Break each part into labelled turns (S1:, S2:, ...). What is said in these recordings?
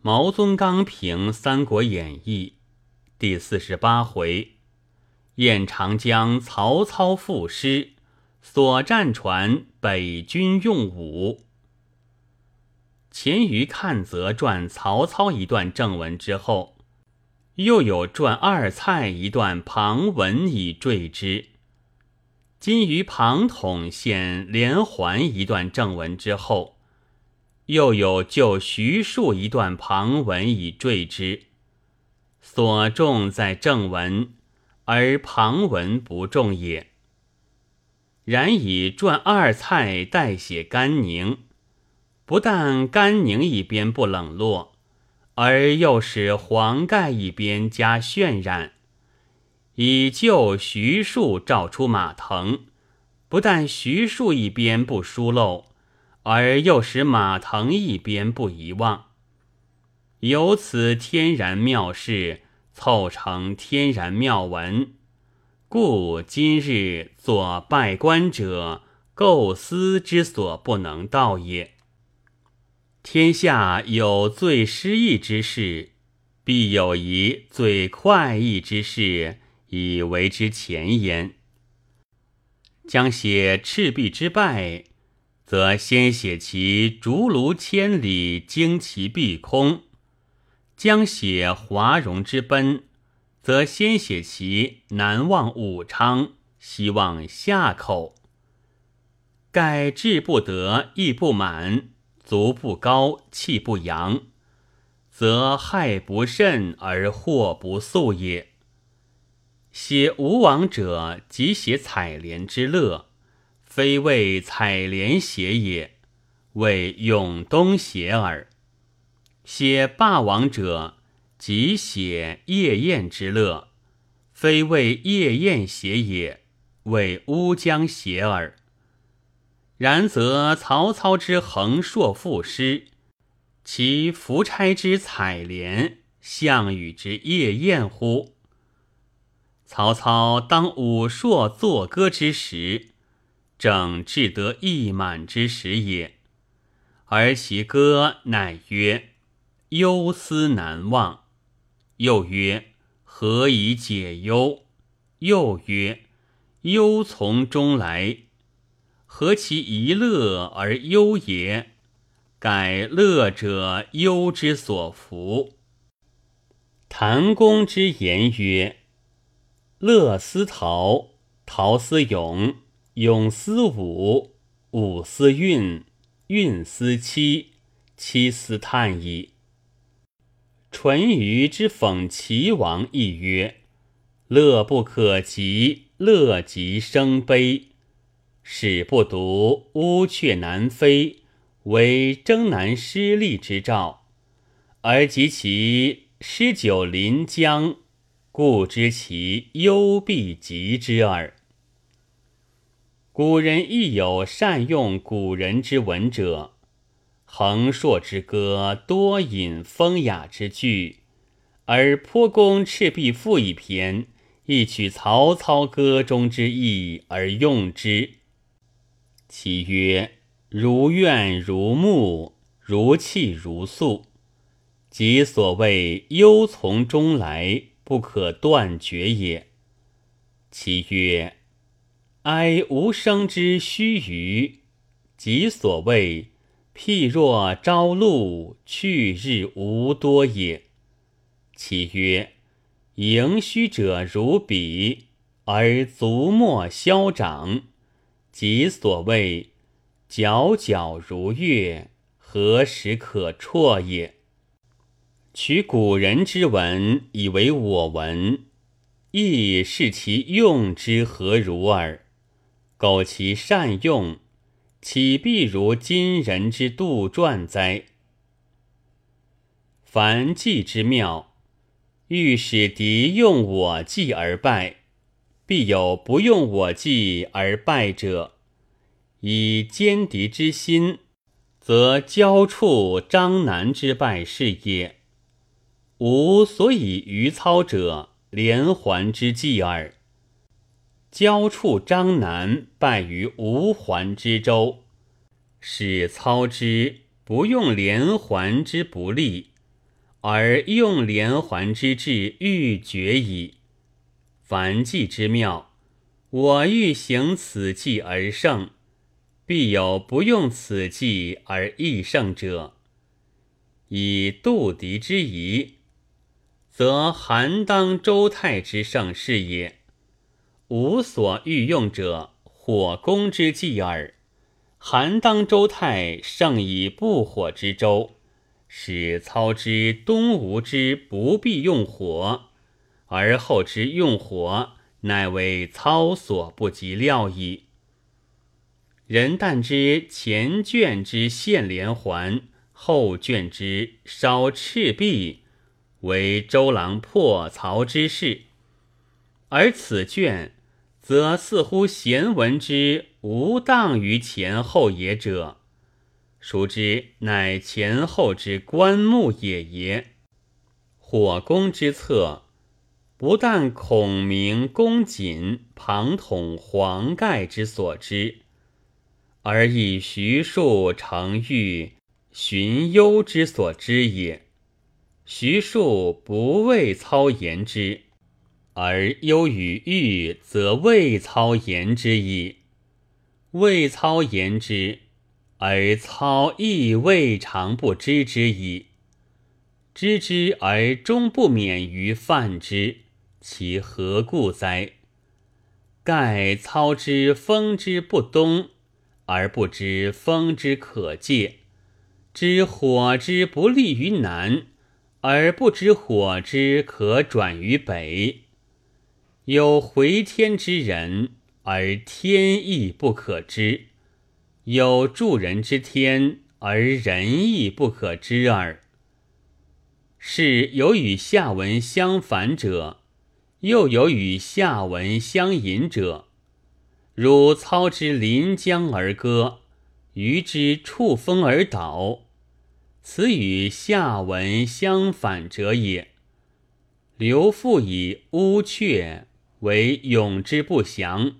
S1: 毛宗刚评《三国演义》第四十八回：燕长江曹操赋诗，所战船北军用武。前于看则传曹操一段正文之后，又有传二蔡一段旁文以缀之。今于庞统献连环一段正文之后。又有就徐庶一段旁文以缀之，所重在正文，而旁文不重也。然以传二蔡代写甘宁，不但甘宁一边不冷落，而又使黄盖一边加渲染，以就徐庶召出马腾，不但徐庶一边不疏漏。而又使马腾一边不遗忘，由此天然妙事，凑成天然妙文，故今日作拜官者构思之所不能到也。天下有最失意之事，必有一最快意之事，以为之前言。将写赤壁之败。则先写其竹庐千里，旌旗蔽空；将写华容之奔，则先写其南望武昌，西望夏口。盖志不得，意不满，足不高，气不扬，则害不甚而祸不速也。写吴王者，即写采莲之乐。非为采莲写也，为永东写耳。写霸王者，即写夜宴之乐，非为夜宴写也，为乌江写耳。然则曹操之横槊赋诗，其夫差之采莲，项羽之夜宴乎？曹操当武槊作歌之时。正志得意满之时也，而其歌乃曰：“忧思难忘。”又曰：“何以解忧？”又曰：“忧从中来。”何其一乐而忧也？改乐者忧之所伏。谭公之言曰：“乐思陶，陶思咏。”咏思武，武思韵，韵思期，期思叹矣。淳于之讽齐王亦曰：“乐不可及，乐极生悲。使不独，乌鹊南飞，为征南失利之兆。而及其诗酒临江，故知其忧必及之耳。”古人亦有善用古人之文者，横槊之歌多引风雅之句，而颇公《赤壁赋》一篇，亦取曹操歌中之意而用之。其曰：“如怨如慕，如泣如诉，即所谓忧从中来，不可断绝也。”其曰。哀无声之须臾，即所谓譬若朝露，去日无多也。其曰：盈虚者如彼，而足莫消长，即所谓皎皎如月，何时可辍也？取古人之文以为我文，亦视其用之何如耳。苟其善用，岂必如今人之杜撰哉？凡计之妙，欲使敌用我计而败，必有不用我计而败者。以歼敌之心，则交触张南之败是也。吾所以于操者，连环之计耳。交触张南败于吴环之州，使操之不用连环之不利，而用连环之志欲绝矣。凡计之妙，我欲行此计而胜，必有不用此计而易胜者。以杜敌之疑，则韩当周泰之胜是也。吾所欲用者，火攻之计耳。韩当周泰胜以不火之周，使操之东吴之不必用火，而后之用火，乃为操所不及料矣。人但知前卷之献连环，后卷之烧赤壁，为周郎破曹之事，而此卷。则似乎贤闻之无当于前后也者，孰知乃前后之棺木也也。火攻之策，不但孔明、公瑾、庞统、黄盖之所知，而以徐庶、程昱、荀攸之所知也。徐庶不畏操言之。而忧与欲，则未操言之矣。未操言之，而操亦未尝不知之矣。知之而终不免于犯之，其何故哉？盖操之风之不东，而不知风之可借；知火之不利于南，而不知火之可转于北。有回天之人，而天意不可知；有助人之天，而人意不可知耳。是有与下文相反者，又有与下文相引者。如操之临江而歌，虞之触风而倒，此与下文相反者也。刘复以乌鹊。为永之不祥，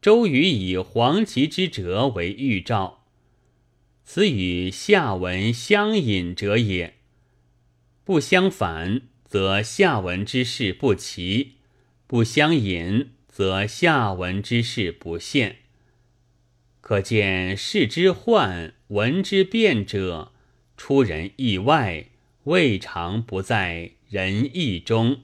S1: 周瑜以黄旗之折为预兆，此与下文相引者也。不相反，则下文之事不齐；不相引，则下文之事不现。可见事之患，闻之变者，出人意外，未尝不在仁义中。